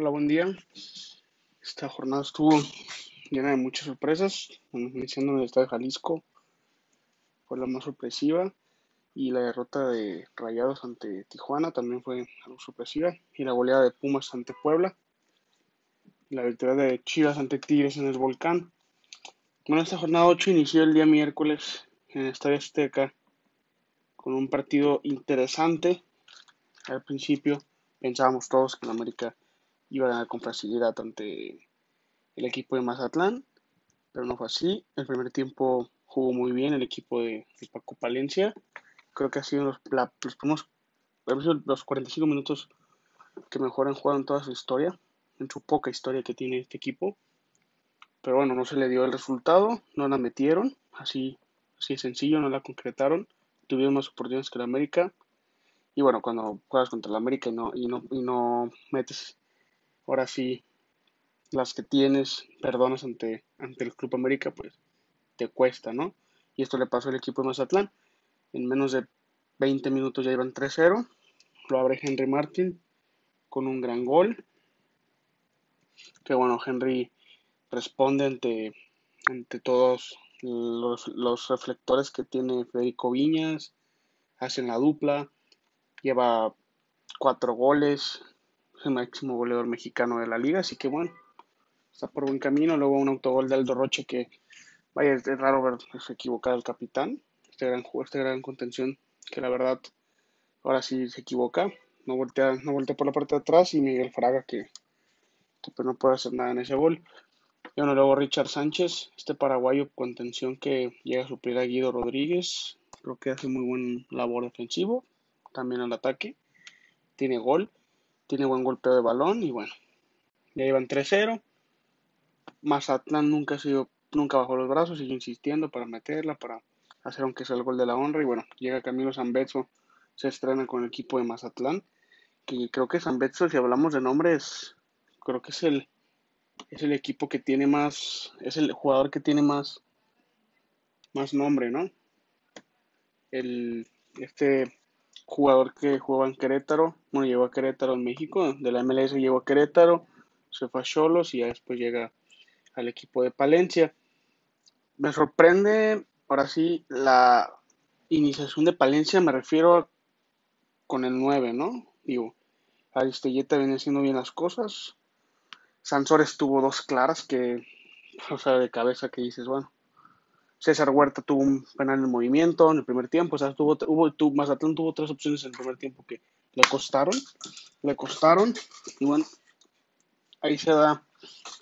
Hola, buen día. Esta jornada estuvo llena de muchas sorpresas. Iniciando en el estado de Jalisco fue la más sorpresiva. Y la derrota de Rayados ante Tijuana también fue algo sorpresiva. Y la goleada de Pumas ante Puebla. La victoria de Chivas ante Tigres en el Volcán. Bueno, esta jornada 8 inició el día miércoles en el Estadio Azteca con un partido interesante. Al principio pensábamos todos que la América iba a ganar con facilidad ante el equipo de Mazatlán, pero no fue así. El primer tiempo jugó muy bien el equipo de, Paco Palencia. Creo que ha sido los, los, los 45 minutos que mejor han jugado en toda su historia, en su poca historia que tiene este equipo. Pero bueno, no se le dio el resultado, no la metieron, así, así sencillo, no la concretaron. Tuvieron más oportunidades que la América. Y bueno, cuando juegas contra la América y no, y no, y no metes ahora sí las que tienes, perdonas ante, ante el Club América, pues te cuesta, ¿no? Y esto le pasó al equipo de Mazatlán. En menos de 20 minutos ya iban 3-0. Lo abre Henry Martin con un gran gol. Que bueno, Henry responde ante, ante todos los, los reflectores que tiene Federico Viñas. Hacen la dupla. Lleva cuatro goles el máximo goleador mexicano de la liga, así que bueno, está por buen camino. Luego un autogol de Aldo Roche que, vaya, es raro ver se equivocar al capitán, este gran jugador, este gran contención, que la verdad ahora sí se equivoca, no voltea, no voltea por la parte de atrás y Miguel Fraga que, pues no puede hacer nada en ese gol. Y bueno, luego Richard Sánchez, este paraguayo contención que llega a suplir a Guido Rodríguez, creo que hace muy buen labor defensivo, también al ataque, tiene gol tiene buen golpeo de balón y bueno, ya iban 3-0. Mazatlán nunca ha sido, nunca bajó los brazos, sigue insistiendo para meterla, para hacer aunque sea el gol de la honra y bueno, llega Camilo Zambetso, se estrena con el equipo de Mazatlán, que creo que Zambetso, si hablamos de nombres, creo que es el es el equipo que tiene más, es el jugador que tiene más más nombre, ¿no? El este jugador que jugaba en Querétaro, bueno, llegó a Querétaro en México, de la MLS llegó a Querétaro, se fue a Cholos y ya después llega al equipo de Palencia. Me sorprende, ahora sí, la iniciación de Palencia, me refiero con el 9, ¿no? Digo, Aristelleta viene haciendo bien las cosas. Sansores tuvo dos claras que, o sea, de cabeza que dices, bueno, César Huerta tuvo un penal en movimiento en el primer tiempo. O sea, tuvo, hubo, Mazatlán tuvo tres opciones en el primer tiempo que le costaron. Le costaron. Y bueno, ahí se da,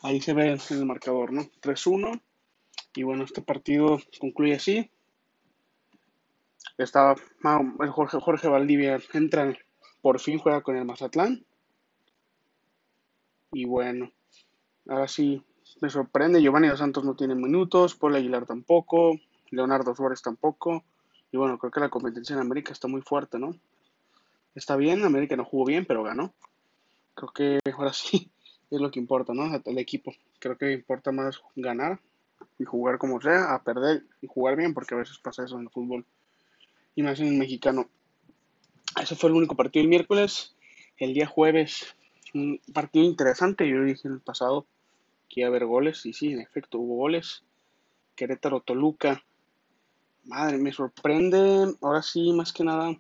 ahí se ve en el marcador, ¿no? 3-1. Y bueno, este partido concluye así. El Jorge, Jorge Valdivia entra, por fin juega con el Mazatlán. Y bueno, ahora sí, me sorprende, Giovanni dos Santos no tiene minutos, Paul Aguilar tampoco, Leonardo Suárez tampoco. Y bueno, creo que la competencia en América está muy fuerte, ¿no? Está bien, América no jugó bien, pero ganó. Creo que ahora sí es lo que importa, ¿no? El equipo. Creo que importa más ganar y jugar como sea, a perder y jugar bien, porque a veces pasa eso en el fútbol. Y más en el mexicano. Ese fue el único partido el miércoles. El día jueves, un partido interesante, yo dije en el pasado que iba a haber goles, y sí, en efecto hubo goles. Querétaro Toluca. Madre, me sorprende, ahora sí, más que nada,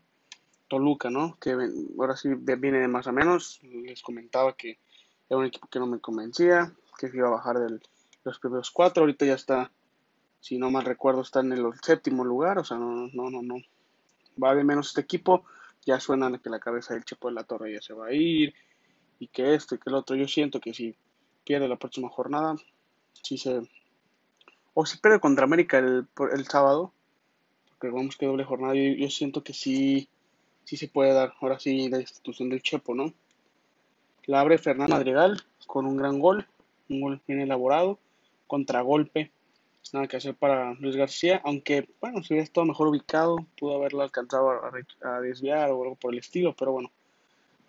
Toluca, ¿no? Que ahora sí viene de más a menos. Les comentaba que era un equipo que no me convencía, que iba a bajar de los primeros cuatro. Ahorita ya está, si no mal recuerdo, está en el séptimo lugar. O sea, no, no, no, no. Va de menos este equipo. Ya suena que la cabeza del Chepo de la Torre ya se va a ir. Y que esto y que el otro. Yo siento que sí pierde la próxima jornada, si se o si pierde contra América el, el sábado, porque vamos que doble jornada, yo, siento que sí, sí se puede dar, ahora sí, la institución del Chepo, ¿no? La abre Fernando Madrigal con un gran gol, un gol bien elaborado, contragolpe, nada que hacer para Luis García, aunque, bueno, si hubiera estado mejor ubicado, pudo haberlo alcanzado a, desviar o algo por el estilo, pero bueno,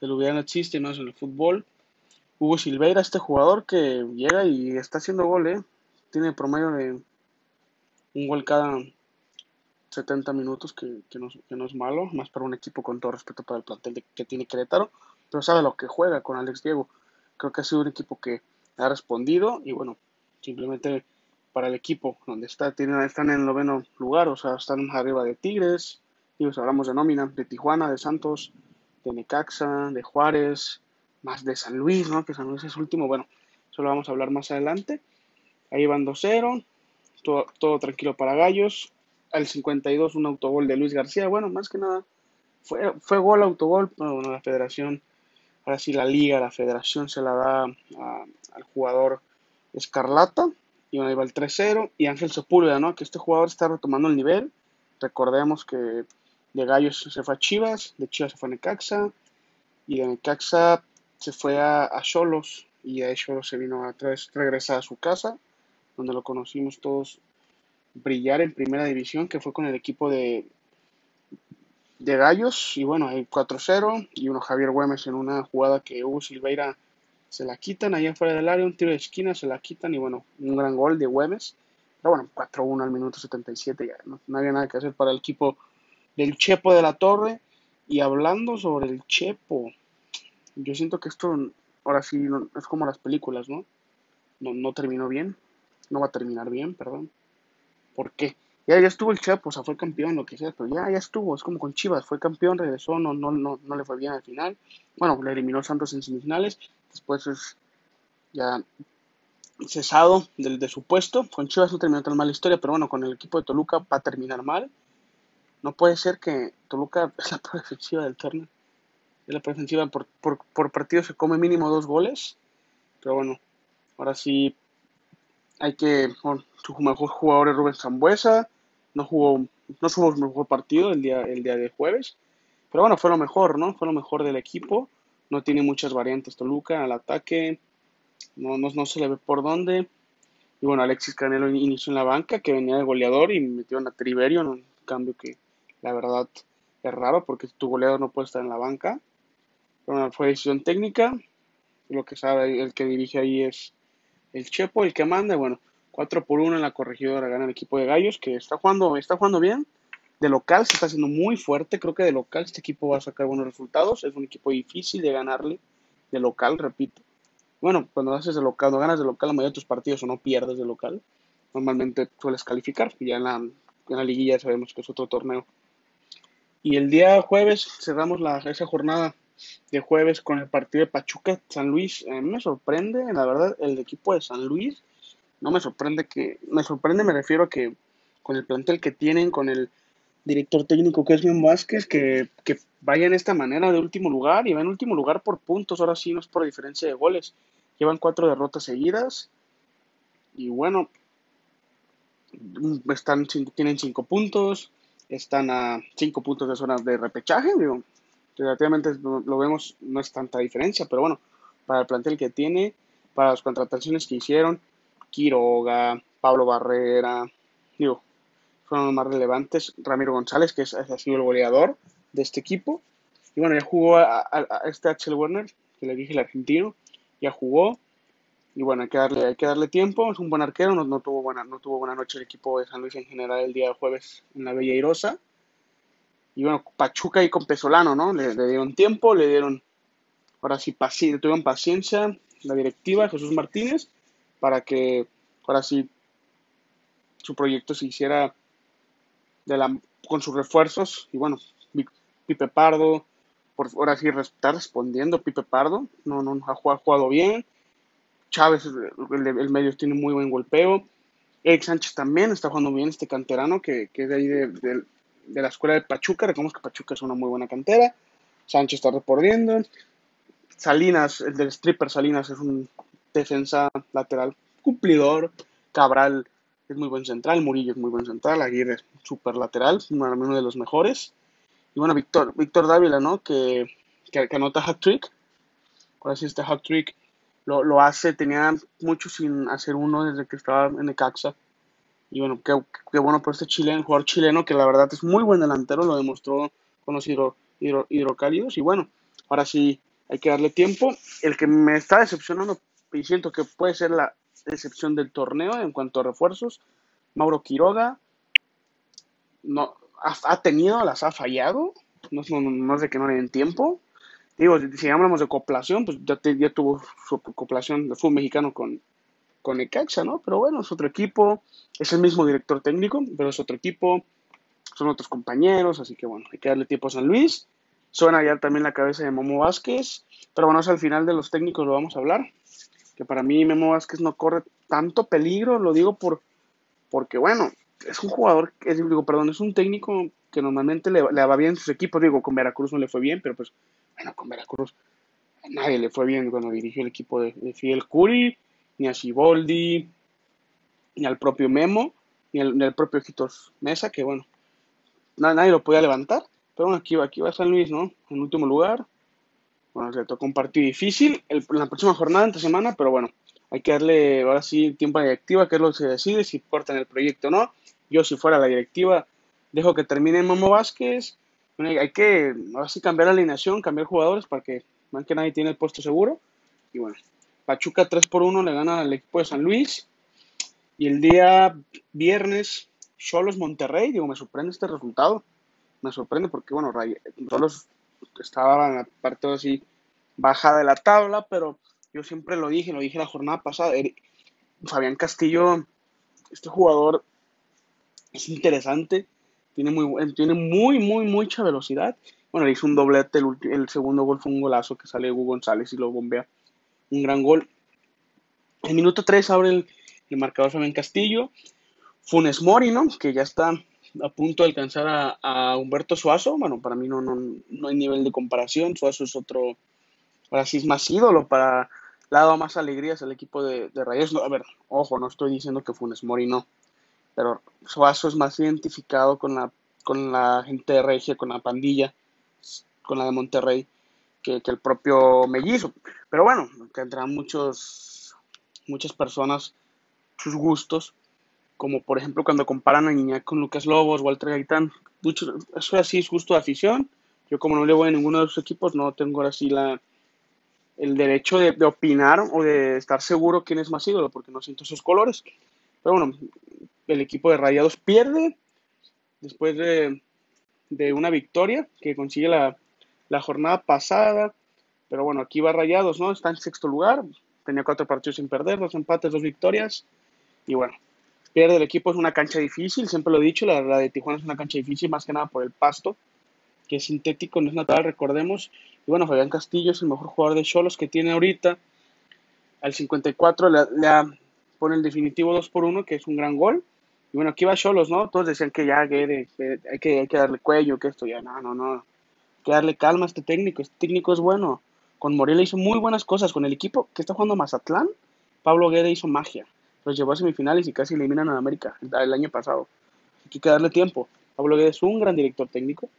el hubiera no existe, es en el fútbol, Hugo Silveira, este jugador que llega y está haciendo gol, ¿eh? Tiene promedio de un gol cada 70 minutos, que, no, es malo, más para un equipo con todo respeto para el plantel que tiene Querétaro, pero sabe lo que juega con Alex Diego. creo que ha sido un equipo que ha respondido y bueno, simplemente para el equipo donde está, tienen, están en el noveno lugar, o sea, están arriba de Tigres, y hablamos de nómina, de Tijuana, de Santos, de Necaxa, de Juárez, más de San Luis, ¿no? Que San Luis es último, bueno, eso lo vamos a hablar más adelante. Ahí van 2-0, todo, todo tranquilo para Gallos. Al 52 un autogol de Luis García, bueno, más que nada fue, fue gol, autogol, bueno, la federación, ahora sí la liga, la federación se la da al jugador Escarlata, y bueno, ahí va el 3-0, y Ángel Sepúlveda, ¿no? Que este jugador está retomando el nivel, recordemos que de Gallos se fue a Chivas, de Chivas se fue a Necaxa, y de Necaxa se fue a Cholos, y de Cholos se vino a regresar a su casa, donde lo conocimos todos brillar en primera división, que fue con el equipo de, de Gallos. Y bueno, hay 4-0 y uno Javier Güemes en una jugada que Hugo Silveira se la quitan allá afuera del área, un tiro de esquina, se la quitan y bueno, un gran gol de Güemes. Pero bueno, 4-1 al minuto 77, ya no, había nada que hacer para el equipo del Chepo de la Torre. Y hablando sobre el Chepo, yo siento que esto ahora sí no, es como las películas, ¿no? ¿no? No terminó bien, no va a terminar bien, perdón. ¿Por qué? Ya, estuvo el Chepo, o sea, fue campeón, lo que sea, pero ya, ya estuvo, es como con Chivas, fue campeón, regresó, no, no, no, no le fue bien al final. Bueno, le eliminó Santos en semifinales, después es ya cesado del, de su puesto. Con Chivas no terminó tan mal la historia, pero bueno, con el equipo de Toluca va a terminar mal. No puede ser que Toluca es la peor del torneo. Es la peor defensiva por, por, por partido se come mínimo dos goles. Pero bueno, ahora sí hay que. Bueno, su mejor jugador es Rubén Zambuesa. No jugó, no jugó su mejor partido el día, el día de jueves. Pero bueno, fue lo mejor, ¿no? Fue lo mejor del equipo. No tiene muchas variantes Toluca al ataque. No, no, no se le ve por dónde. Y bueno, Alexis Canelo inició en la banca, que venía de goleador y metió a Triverio, en un cambio que la verdad es raro porque tu goleador no puede estar en la banca. Bueno, fue decisión técnica. Lo que sabe el que dirige ahí es el Chepo, el que manda. Bueno, 4 por 1 en la corregidora gana el equipo de Gallos, que está jugando, está jugando bien. De local se está haciendo muy fuerte. Creo que de local este equipo va a sacar buenos resultados. Es un equipo difícil de ganarle. De local, repito. Bueno, cuando haces de local, cuando ganas de local la mayoría de tus partidos o no pierdes de local, normalmente sueles calificar. Ya en la, en la liguilla sabemos que es otro torneo. Y el día jueves cerramos la, esa jornada de jueves con el partido de Pachuca San Luis. Me sorprende, la verdad, el equipo de San Luis no me sorprende que, me sorprende, me refiero a que con el plantel que tienen, con el director técnico que es Mion Vázquez, que, que vayan de esta manera de último lugar y van en último lugar por puntos, ahora sí no es por diferencia de goles. Llevan cuatro derrotas seguidas y bueno, están, tienen cinco puntos, están a cinco puntos de zona de repechaje, digo, relativamente lo vemos, no es tanta diferencia, pero bueno, para el plantel que tiene, para las contrataciones que hicieron, Quiroga, Pablo Barrera, digo, fueron los más relevantes. Ramiro González, que es, ha sido el goleador de este equipo. Y bueno, ya jugó a, este Axel Werner, que le dije el argentino, ya jugó. Y bueno, hay que darle, hay que darle tiempo. Es un buen arquero, no, tuvo buena, no tuvo buena noche el equipo de San Luis en general el día jueves en la Bella Irosa. Y bueno, Pachuca y con Pesolano, ¿no? Le, dieron tiempo, le dieron, ahora sí, paci tuvieron paciencia la directiva, Jesús Martínez, para que ahora sí su proyecto se hiciera con sus refuerzos. Y bueno, Pipe Pardo, por ahora sí está respondiendo Pipe Pardo, no, no ha jugado, ha jugado bien. Chávez, el, el, medio tiene muy buen golpeo. Eric Sánchez también está jugando bien, este canterano que, que es de ahí de, de, de, la escuela de Pachuca. Recordemos que Pachuca es una muy buena cantera. Sánchez está reportiendo. Salinas, el del stripper Salinas, es un defensa lateral cumplidor. Cabral es muy buen central. Murillo es muy buen central. Aguirre es súper lateral, uno de los mejores. Y bueno, Víctor, Víctor Dávila, ¿no? Que, que, anota hat-trick. Ahora sí, este hat-trick lo, lo, hace. Tenía mucho sin hacer uno desde que estaba en Necaxa. Y bueno, qué, qué bueno por este chileno, jugador chileno que la verdad es muy buen delantero. Lo demostró con los hidro, hidro, hidrocálidos. Y bueno, ahora sí hay que darle tiempo. El que me está decepcionando y siento que puede ser la excepción del torneo en cuanto a refuerzos. Mauro Quiroga no, ha, ha tenido, las ha fallado. No, no, no, es de que no le den tiempo. digo, si hablamos de coplación, pues ya, ya tuvo su coplación de fútbol mexicano con, con Necaxa, ¿no? Pero bueno, es otro equipo, es el mismo director técnico, pero es otro equipo, son otros compañeros, así que bueno, hay que darle tiempo a San Luis. Suena ya también la cabeza de Momo Vázquez, pero bueno, es al final de los técnicos lo vamos a hablar, que para mí Memo Vázquez no corre tanto peligro, lo digo por, porque bueno, es un jugador, es, digo, perdón, es un técnico que normalmente le, va bien sus equipos, digo, con Veracruz no le fue bien, pero pues, bueno, con Veracruz nadie le fue bien cuando dirigió el equipo de, Fidel Curi, ni a Siboldi, ni al propio Memo, ni al, propio Quitos Mesa, que bueno, nadie lo podía levantar, pero bueno, aquí va, aquí va San Luis, ¿no? En último lugar, bueno, le tocó un partido difícil la próxima jornada, entre semana, pero bueno, hay que darle ahora sí tiempo a la directiva, que es lo que se decide, si cortan el proyecto o no. Yo, si fuera la directiva, dejo que termine Momo Vázquez. hay que ahora sí cambiar la alineación, cambiar jugadores para que más que nadie tiene el puesto seguro. Y bueno, Pachuca 3 por 1 le gana al equipo de San Luis. Y el día viernes, Cholos Monterrey. Digo, me sorprende este resultado. Me sorprende porque, bueno, Cholos estaba en la parte así baja de la tabla, pero yo siempre lo dije, lo dije la jornada pasada. Fabián Castillo, este jugador es interesante, tiene muy, tiene muy, muy, mucha velocidad. Bueno, le hizo un doblete, el, segundo gol fue un golazo que sale Hugo González y lo bombea. Un gran gol. El minuto 3 abre el, marcador Fabián Castillo. Funes Mori, ¿no? Que ya está a punto de alcanzar a, Humberto Suazo. Bueno, para mí no, no, no hay nivel de comparación. Suazo es otro, ahora sí es más ídolo para, le ha dado más alegrías al equipo de, de Rayos. a ver, ojo, no estoy diciendo que Funes Mori no, pero Suazo es más identificado con la, con la gente de Regia, con la pandilla, con la de Monterrey, que, el propio Mellizo. Pero bueno, tendrán muchos, muchas personas sus gustos, como por ejemplo cuando comparan a Niña con Lucas Lobos, Walter Gaitán. eso así es gusto de afición. Yo como no le voy a ninguno de los equipos, no tengo ahora sí la, el derecho de, opinar o de estar seguro quién es más ídolo, porque no siento sus colores. Pero bueno, el equipo de Rayados pierde después de, una victoria que consigue la, jornada pasada. Pero bueno, aquí va Rayados, ¿no? Está en sexto lugar. Tenía cuatro partidos sin perder, dos empates, dos victorias. Y bueno, pierde el equipo. Es una cancha difícil, siempre lo he dicho. La, la de Tijuana es una cancha difícil, más que nada por el pasto, que es sintético, no es natural, recordemos. Y bueno, Fabián Castillo es el mejor jugador de Cholos que tiene ahorita. Al 54 le, le pone el definitivo 2 por 1, que es un gran gol. Y bueno, aquí va Cholos, ¿no? Todos decían que ya que, hay, que hay que darle cuello, que esto ya, no, no, no. Que darle calma a este técnico. Este técnico es bueno. Con Morelia hizo muy buenas cosas. Con el equipo que está jugando Mazatlán, Pablo Guede hizo magia. Los llevó a semifinales y casi eliminan a América el, año pasado. Hay que darle tiempo. Pablo Guede es un gran director técnico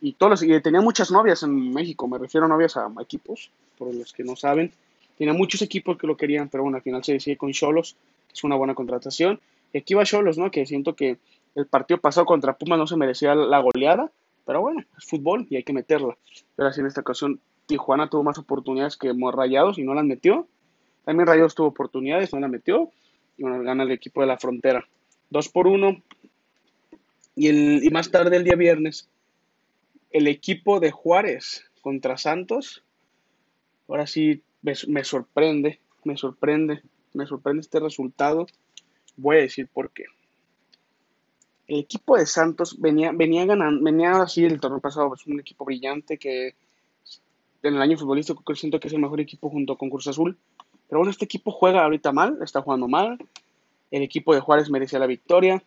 y todos y tenía muchas novias en México, me refiero a novias a, equipos, por los que no saben. Tenía muchos equipos que lo querían, pero bueno, al final se decide con Cholos, que es una buena contratación. Y aquí va Cholos, ¿no? Que siento que el partido pasado contra Puma no se merecía la goleada, pero bueno, es fútbol y hay que meterla. Pero así en esta ocasión Tijuana tuvo más oportunidades que Rayados y no las metió. También Rayados tuvo oportunidades, no las metió. Y bueno, gana el equipo de la frontera. Dos por uno. Y, el, y más tarde, el día viernes, el equipo de Juárez contra Santos, ahora sí me, sorprende, me sorprende, me sorprende este resultado. Voy a decir por qué. El equipo de Santos venía, venía ganando, venía así el torneo pasado, es un equipo brillante que en el año futbolístico siento que es el mejor equipo junto con Cruz Azul. Pero bueno, este equipo juega ahorita mal, está jugando mal. El equipo de Juárez merecía la victoria.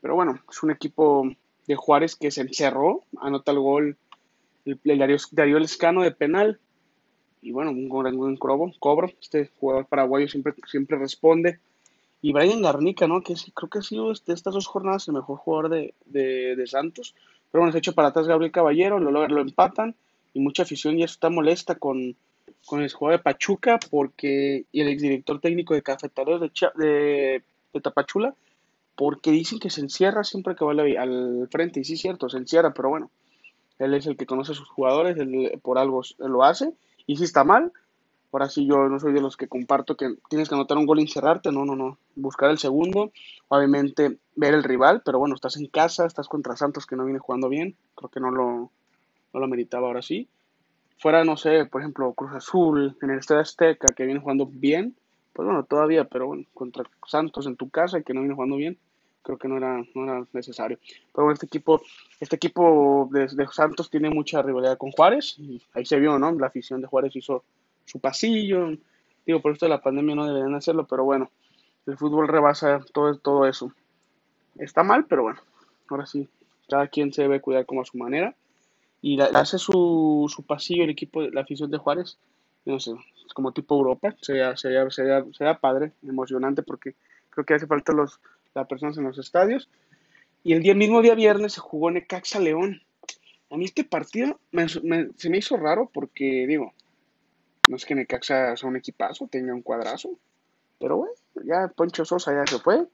Pero bueno, es un equipo de Juárez que se encerró, anota el gol el, Darío, Darío Lescano de penal. Y bueno, un gran cobro, cobro. Este jugador paraguayo siempre, siempre responde. Y Brian Garnica, ¿no? Que creo que ha sido de estas dos jornadas el mejor jugador de, de, Santos. Pero bueno, se hecho para atrás Gabriel Caballero, lo, lo empatan. Y mucha afición ya está molesta con, con el jugador de Pachuca porque y el exdirector técnico de Cafetaleros de, de, de Tapachula porque dicen que se encierra siempre que va al frente, y sí es cierto, se encierra, pero bueno, él es el que conoce a sus jugadores, él por algo lo hace, y si está mal, ahora sí yo no soy de los que comparto que tienes que anotar un gol y encerrarte, no, no, no, buscar el segundo, obviamente ver el rival, pero bueno, estás en casa, estás contra Santos que no viene jugando bien, creo que no lo, no lo meritaba ahora sí, fuera, no sé, por ejemplo, Cruz Azul, en el Estadio Azteca, que viene jugando bien, pues bueno, todavía, pero bueno, contra Santos en tu casa, que no viene jugando bien, creo que no era, no era necesario. Pero bueno, este equipo, este equipo de, de Santos tiene mucha rivalidad con Juárez, y ahí se vio, ¿no? La afición de Juárez hizo su pasillo, digo, por esto la pandemia no deberían hacerlo, pero bueno, el fútbol rebasa todo, todo eso. Está mal, pero bueno, ahora sí, cada quien se debe cuidar como a su manera. Y hace su, su pasillo el equipo, la afición de Juárez, no sé, como tipo Europa, sería, sería, sería, sería padre, emocionante, porque creo que hace falta los, las personas en los estadios. Y el día mismo día viernes se jugó Necaxa León. A mí este partido se me hizo raro porque, digo, no es que Necaxa sea un equipazo, tenga un cuadrazo, pero bueno, ya Poncho Sosa ya se fue.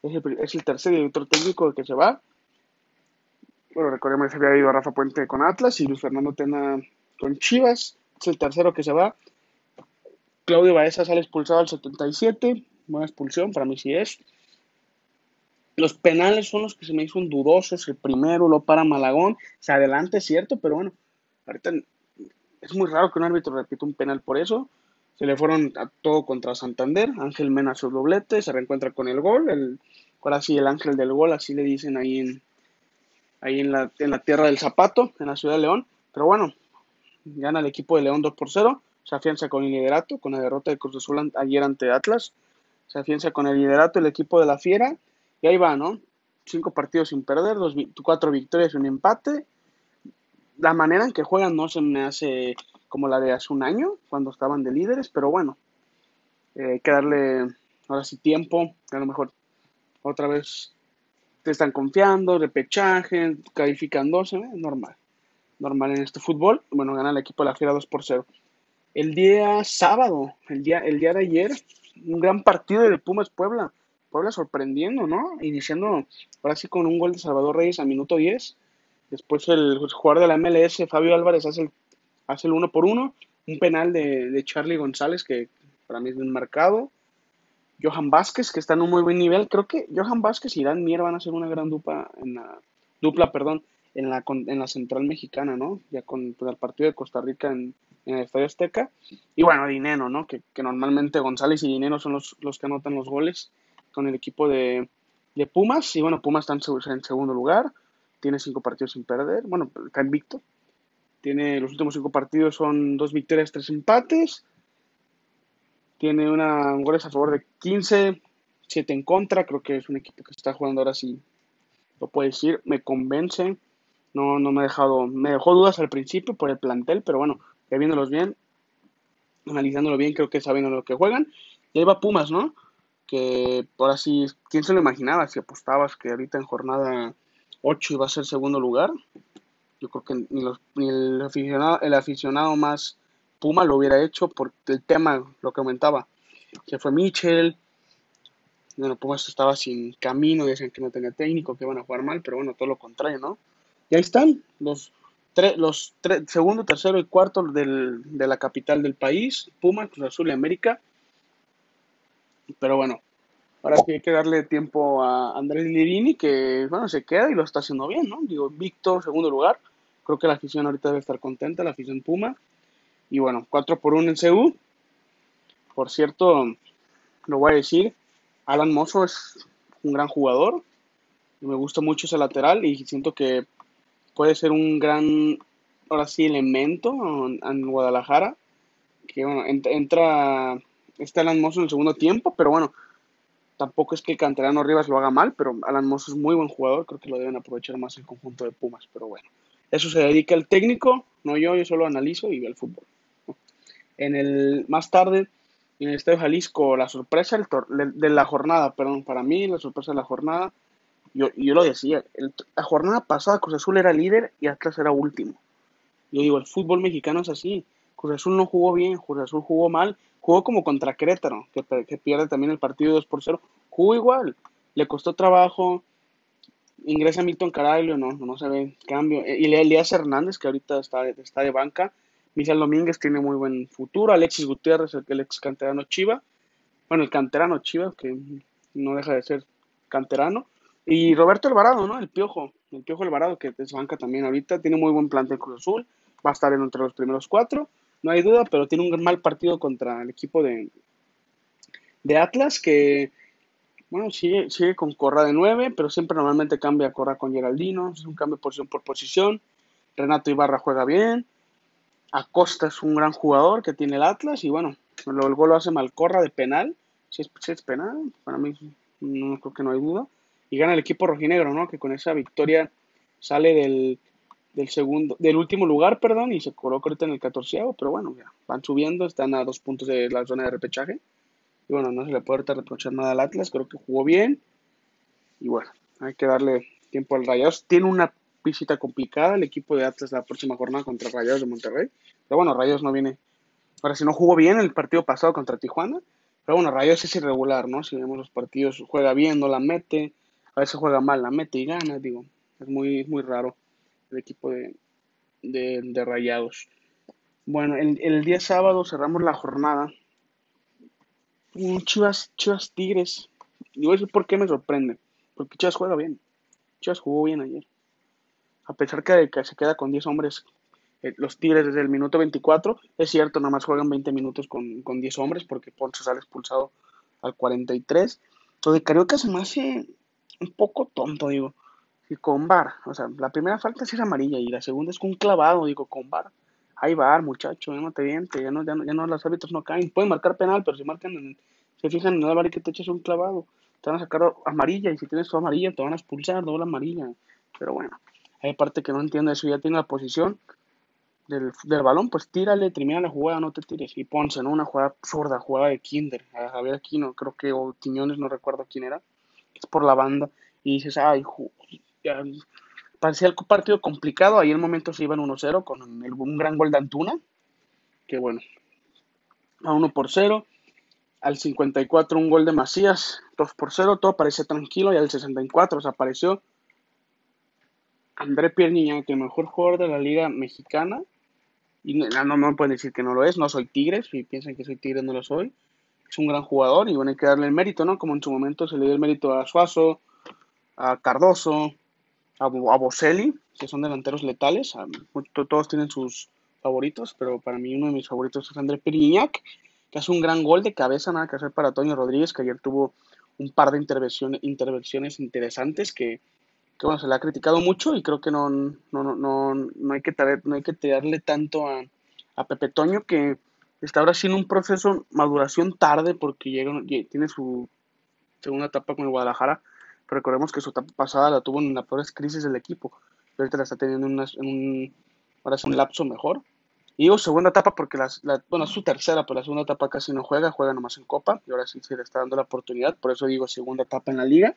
Es el, es el tercer director técnico que se va. Bueno, recordemos que se había ido Rafa Puente con Atlas y Luis Fernando Tena con Chivas. Es el tercero que se va. Claudio Baeza sale expulsado al 77. Buena expulsión, para mí sí es. Los penales son los que se me hizo dudosos. El primero lo para Malagón. Se adelante, cierto, pero bueno, ahorita es muy raro que un árbitro repita un penal por eso. Se le fueron a todo contra Santander. Ángel Mena su doblete. Se reencuentra con el gol. El, ahora sí, el ángel del gol, así le dicen ahí en, ahí en la, en la tierra del zapato, en la ciudad de León. Pero bueno, gana el equipo de León 2 por 0. Se afianza con el liderato, con la derrota de Cruz Azul ayer ante Atlas. Se afianza con el liderato el equipo de la Fiera y ahí va, ¿no? Cinco partidos sin perder, dos, cuatro victorias y un empate. La manera en que juegan no se me hace como la de hace un año, cuando estaban de líderes, pero bueno, eh, hay ahora sí tiempo, a lo mejor otra vez te están confiando, repechaje, calificándose, ¿eh? normal, normal en este fútbol. Bueno, gana el equipo de la Fiera 2 por 0. El día sábado, el día, el día de ayer, un gran partido de Pumas Puebla. Puebla sorprendiendo, ¿no? Iniciando ahora sí con un gol de Salvador Reyes a minuto 10. Después el jugador de la MLS, Fabio Álvarez, hace el, hace el uno por uno. Un penal de, de Charlie González que para mí es bien marcado. Johan Vázquez, que está en un muy buen nivel. Creo que Johan Vázquez y Dan Mier van a ser una gran dupla en la, dupla, perdón, en la, en la central mexicana, ¿no? Ya con, el partido de Costa Rica en, en, el Estadio Azteca. Y bueno, Dinero, ¿no? Que, que normalmente González y Dinero son los, los que anotan los goles con el equipo de, Pumas. Y bueno, Pumas está en, segundo lugar. Tiene cinco partidos sin perder. Bueno, está invicto. Tiene los últimos cinco partidos son dos victorias, tres empates. Tiene una goles a favor de 15, 7 en contra. Creo que es un equipo que está jugando ahora sí. Lo puedo decir. Me convence. No, no me ha dejado. Me dejó dudas al principio por el plantel, pero bueno, ya viéndolos bien, analizándolo bien, creo que saben lo que juegan. Y ahí va Pumas, ¿no? que ahora sí, ¿quién se lo imaginaba si apostabas que ahorita en jornada 8 iba a ser segundo lugar? Yo creo que ni, los, ni el, aficionado, el aficionado más Puma lo hubiera hecho por el tema, lo que aumentaba. Se fue Mitchell, bueno, Pumas estaba sin camino, decían que no tenía técnico, que iban a jugar mal, pero bueno, todo lo contrario, ¿no? Y ahí están los, tres los segundo, tercero y cuarto del, de la capital del país, Puma, Cruz Azul y América pero bueno, ahora sí hay que darle tiempo a Andrés Lirini, que bueno, se queda y lo está haciendo bien, ¿no? Digo, Víctor, segundo lugar. Creo que la afición ahorita debe estar contenta, la afición Puma. Y bueno, 4 por 1 en CU. Por cierto, lo voy a decir, Alan Mozo es un gran jugador. Me gusta mucho ese lateral y siento que puede ser un gran, ahora sí, elemento en, Guadalajara. Que bueno, entra está Alan Mosso en el segundo tiempo, pero bueno, tampoco es que el canterano Rivas lo haga mal, pero Alan Mosso es muy buen jugador, creo que lo deben aprovechar más el conjunto de Pumas, pero bueno, eso se dedica el técnico, no yo, yo solo analizo y veo el fútbol. En el, más tarde, en el Estadio Jalisco, la sorpresa de la jornada, perdón, para mí la sorpresa de la jornada, yo, yo lo decía, la jornada pasada Cruz Azul era líder y Atlas era último. Yo digo, el fútbol mexicano es así. Cruz Azul no jugó bien, Cruz Azul jugó mal Jugó como contra Querétaro, que, pierde también el partido 2 por 0. Jugó igual, le costó trabajo. Ingresa Milton Caraglio, no, no se ve cambio. Y Elías Hernández, que ahorita está, está de banca. Michel Domínguez tiene muy buen futuro. Alexis Gutiérrez, el, ex canterano Chiva. Bueno, el canterano Chiva, que no deja de ser canterano. Y Roberto Alvarado, ¿no? El Piojo. El Piojo Alvarado, que es banca también ahorita. Tiene muy buen plan de Cruz Azul. va a estar entre los primeros cuatro, no hay duda, pero tiene un mal partido contra el equipo de, de Atlas que, bueno, sigue, sigue con Corra de 9, pero siempre normalmente cambia Corra con Geraldino, es un cambio posición por posición. Renato Ibarra juega bien, Acosta es un gran jugador que tiene el Atlas y bueno, el gol lo hace Malcorra de penal, si es, si es penal, para mí no creo que no hay duda. Y gana el equipo rojinegro, ¿no? Que con esa victoria sale del, del segundo, del último lugar, perdón, y se coloca ahorita en el catorceavo, pero bueno, van subiendo, están a dos puntos de la zona de repechaje. Y bueno, no se le puede reprochar nada al Atlas, creo que jugó bien. Y bueno, hay que darle tiempo al Rayados. Tiene una visita complicada el equipo de Atlas la próxima jornada contra Rayados de Monterrey. Pero bueno, Rayados no viene. Ahora, si no jugó bien el partido pasado contra Tijuana, pero bueno, Rayados es irregular, ¿no? Si vemos los partidos, juega bien, no la mete, a veces juega mal, la mete y gana, digo. Es muy, muy raro el equipo de, de, Rayados. Bueno, el, el, día sábado cerramos la jornada. Chivas, Chivas Tigres. Y voy a decir por qué me sorprende. Porque Chivas juega bien. Chivas jugó bien ayer. A pesar que, que se queda con 10 hombres eh, los Tigres desde el minuto 24. Es cierto, nada más juegan 20 minutos con, con 10 hombres porque Ponce sale expulsado al 43. Lo de Carioca se me hace un poco tonto, digo. Y con bar, o sea, la primera falta sí es amarilla y la segunda es con clavado, digo, con bar. Ahí va, muchacho, no te viente, ya no, ya no, ya no los árbitros no caen. Pueden marcar penal, pero si marcan, se fijan en el bar y que te eches un clavado, te van a sacar amarilla y si tienes tu amarilla te van a expulsar, doble amarilla. Pero bueno, hay parte que no entiende eso, ya tiene la posición del, del balón, pues tírale, termina la jugada, no te tires. Y Ponce, en Una jugada absurda, jugada de Kinder, a Javier Aquino, creo que, o Quiñones, no recuerdo quién era, es por la banda. Y dices, ay, ya, parecía el partido complicado, ahí en el momento se iban 1-0 con un gran gol de Antuna, que bueno, a 1 por 0. Al 54 un gol de Macías, 2 por 0, todo parece tranquilo y al 64 se apareció André Pierre que el mejor jugador de la liga mexicana, y no, no me pueden decir que no lo es, no soy Tigres, si piensan que soy Tigres no lo soy, es un gran jugador y bueno, hay que darle el mérito, ¿no? Como en su momento se le dio el mérito a Suazo, a Cardoso, a, Boselli, que son delanteros letales, todos tienen sus favoritos, pero para mí uno de mis favoritos es André Pierre que hace un gran gol de cabeza, nada que hacer para Toño Rodríguez, que ayer tuvo un par de intervenciones, interesantes que que bueno, se le ha criticado mucho y creo que no, no, no, no, hay, que no hay que tirarle tanto a, a Pepe Toño que está ahora sí un proceso maduración tarde porque tiene su segunda etapa con el Guadalajara, recordemos que su etapa pasada la tuvo en las peores crisis del equipo, pero ahorita la está teniendo en, un, ahora es un lapso mejor. Y digo segunda etapa porque las, la, bueno, su tercera, pero la segunda etapa casi no juega, juega nomás en Copa y ahora sí se le está dando la oportunidad, por eso digo segunda etapa en la liga.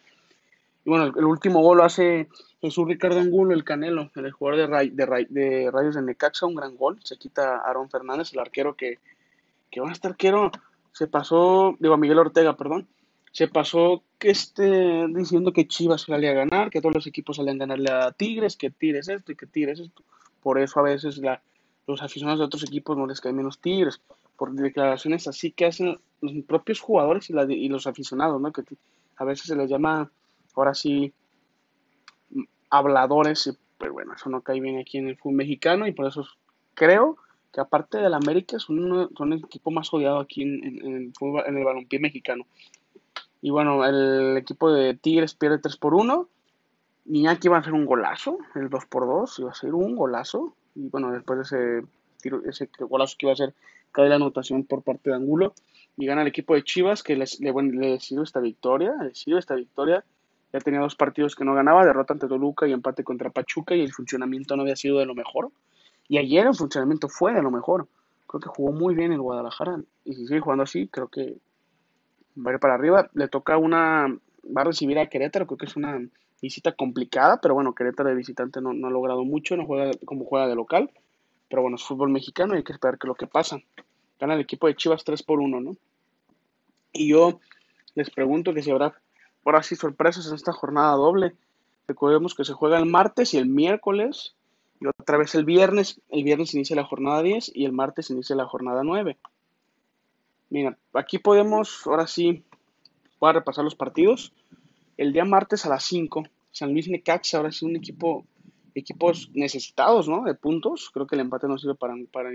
Y bueno, el, último gol lo hace Jesús Ricardo Angulo, el Canelo, el jugador de, de, de Rayos de Necaxa, un gran gol. Se quita Aaron Fernández, el arquero que, que bueno, este arquero se pasó, digo a Miguel Ortega, perdón, se pasó que este, diciendo que Chivas salía a ganar, que todos los equipos salían a ganarle a Tigres, que Tigres esto y que Tigres esto. Por eso a veces la, los aficionados de otros equipos no les caen menos Tigres, por declaraciones así que hacen los propios jugadores y, la, y los aficionados, ¿no? Que a veces se les llama ahora sí, habladores, pero bueno, eso no cae bien aquí en el fútbol mexicano y por eso creo que aparte del América son, son el equipo más odiado aquí en, el fútbol, en el balompié mexicano. Y bueno, el equipo de Tigres pierde 3 por 1. Iñaki iba a hacer un golazo, el 2 por 2 iba a ser un golazo. Y bueno, después de ese, tiro, ese golazo que iba a ser cae la anotación por parte de Angulo. Y gana el equipo de Chivas que le, le sirve esta victoria, le sirve esta victoria ya tenía dos partidos que no ganaba, derrota ante Toluca y empate contra Pachuca y el funcionamiento no había sido de lo mejor. Y ayer el funcionamiento fue de lo mejor. Creo que jugó muy bien el Guadalajara y si sigue jugando así, creo que va a ir para arriba. Le toca una, va a recibir a Querétaro, creo que es una visita complicada, pero bueno, Querétaro de visitante no, no ha logrado mucho, no juega como juega de local. Pero bueno, es fútbol mexicano y hay que esperar que lo que pasa. Gana el equipo de Chivas 3 por 1, ¿no? Y yo les pregunto que si habrá ahora sí sorpresas en esta jornada doble. Recordemos que se juega el martes y el miércoles y otra vez el viernes. El viernes inicia la jornada 10 y el martes inicia la jornada 9. Mira, aquí podemos, ahora sí, voy a repasar los partidos. El día martes a las 5, San Luis Necaxa, ahora sí un equipo equipos necesitados, ¿no? De puntos. Creo que el empate no sirve para, para.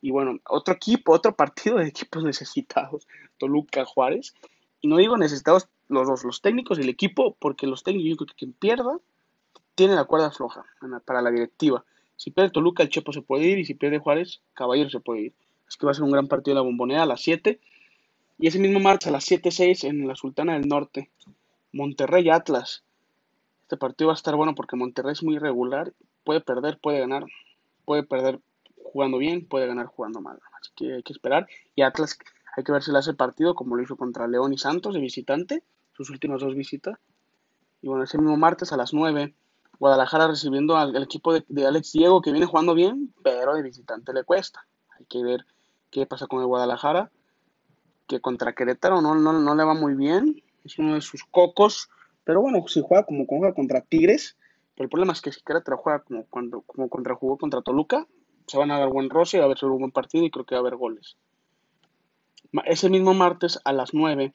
Y bueno, otro equipo, otro partido de equipos necesitados. Toluca, Juárez. Y no digo necesitados los dos, los técnicos y el equipo, porque los técnicos, yo creo que quien pierda tiene la cuerda floja para la directiva. Si pierde Toluca, el Chepo se puede ir, y si pierde Juárez, Caballero se puede ir. Es que va a ser un gran partido de la bombonera a las 7. Y ese mismo martes a las 7-6 en la Sultana del Norte, Monterrey Atlas. Este partido va a estar bueno porque Monterrey es muy irregular. Puede perder, puede ganar. Puede perder jugando bien, puede ganar jugando mal. Así que hay que esperar. Y Atlas hay que ver si le hace partido como lo hizo contra León y Santos de visitante, sus últimas dos visitas. Y bueno, ese mismo martes a las 9, Guadalajara recibiendo al, equipo de, de, Alex Diego que viene jugando bien, pero de visitante le cuesta. Hay que ver qué pasa con el Guadalajara, que contra Querétaro no, no, no le va muy bien, es uno de sus cocos, pero bueno, si juega como juega contra Tigres, pero el problema es que si Querétaro juega como, cuando, como contra jugó contra Toluca, se van a dar buen roce, va a haber un buen partido y creo que va a haber goles. Ese mismo martes a las 9,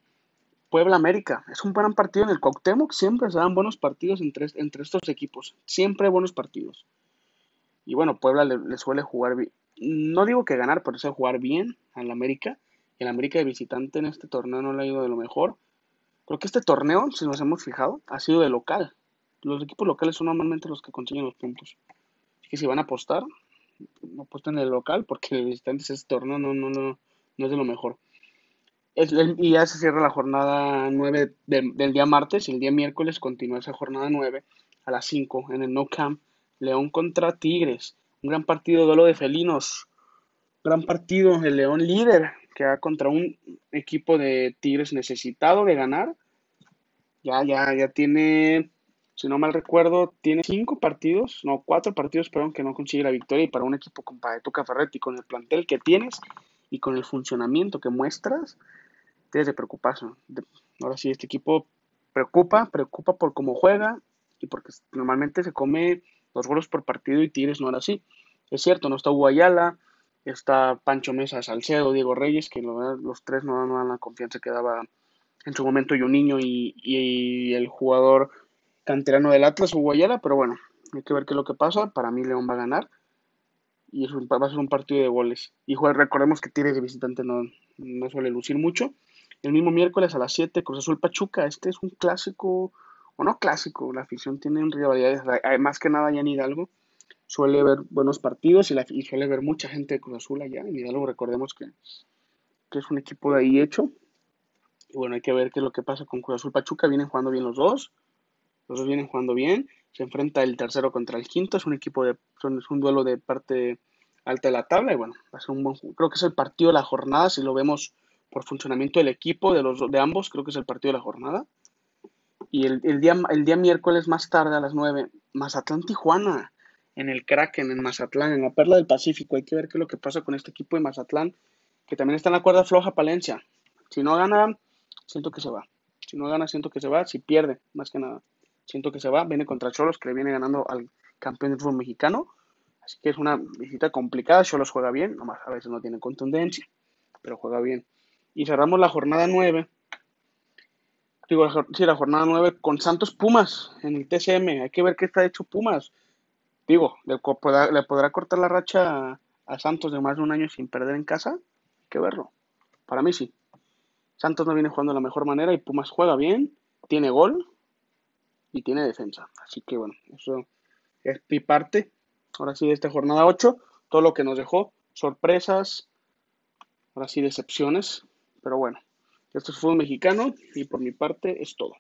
Puebla América. Es un gran partido en el Cuauhtémoc. Siempre se dan buenos partidos entre, entre estos equipos. Siempre buenos partidos. Y bueno, Puebla le, suele jugar. No digo que ganar, pero suele jugar bien al América. El América de visitante en este torneo no le ha ido de lo mejor. Creo que este torneo, si nos hemos fijado, ha sido de local. Los equipos locales son normalmente los que consiguen los puntos. Así que si van a apostar, apuesten en el local porque el visitante este torneo no, no, no, no es de lo mejor. y ya se cierra la jornada 9 del, día martes. El día miércoles continúa esa jornada 9 a las 5 en el No Camp. León contra Tigres. Un gran partido duelo de felinos. Gran partido. El León líder que va contra un equipo de Tigres necesitado de ganar. Ya, ya, ya tiene, si no mal recuerdo, tiene cinco partidos, no, cuatro partidos, perdón, que no consigue la victoria. Y para un equipo con Paetuca Ferretti, con el plantel que tienes, y con el funcionamiento que muestras, debes de preocuparse. Ahora sí, este equipo preocupa, preocupa por cómo juega y porque normalmente se come dos goles por partido y Tigres no era así. Es cierto, no está Guayala, está Pancho Mesa, Salcedo, Diego Reyes, que los tres no, dan la confianza que daba en su momento yo niño y, y el jugador canterano del Atlas Guayala, pero bueno, hay que ver qué es lo que pasa. Para mí León va a ganar y eso va a ser un partido de goles. Y recordemos que Tigres de visitante no, no suele lucir mucho. El mismo miércoles a las 7, Cruz Azul Pachuca. Este es un clásico, o no clásico, la afición tiene rivalidades. Más que nada allá en Hidalgo suele ver buenos partidos y, la, suele ver mucha gente de Cruz Azul allá. En Hidalgo recordemos que, que es un equipo de ahí hecho. Y bueno, hay que ver qué es lo que pasa con Cruz Azul Pachuca. Vienen jugando bien los dos. Los dos vienen jugando bien se enfrenta el tercero contra el quinto, es un equipo de, es un duelo de parte alta de la tabla y bueno, un buen, creo que es el partido de la jornada, si lo vemos por funcionamiento del equipo, de, los, de ambos, creo que es el partido de la jornada. Y el, día, el día miércoles más tarde a las 9, Mazatlán Tijuana, en el Kraken, en Mazatlán, en la Perla del Pacífico. Hay que ver qué es lo que pasa con este equipo de Mazatlán, que también está en la cuerda floja Palencia. Si no gana, siento que se va. Si no gana, siento que se va. Si pierde, más que nada siento que se va, viene contra Cholos, que le viene ganando al campeón del fútbol mexicano. Así que es una visita complicada. Cholos juega bien, nomás a veces no tiene contundencia, pero juega bien. Y cerramos la jornada 9. Digo, sí, la jornada 9 con Santos Pumas en el TCM. Hay que ver qué está hecho Pumas. Digo, ¿le podrá, cortar la racha a, a Santos de más de un año sin perder en casa? Hay que verlo. Para mí sí. Santos no viene jugando de la mejor manera y Pumas juega bien, tiene gol, y tiene defensa. Así que bueno, eso es mi parte. Ahora sí, de esta jornada 8, todo lo que nos dejó, sorpresas, ahora sí, decepciones. Pero bueno, esto es fútbol mexicano y por mi parte es todo.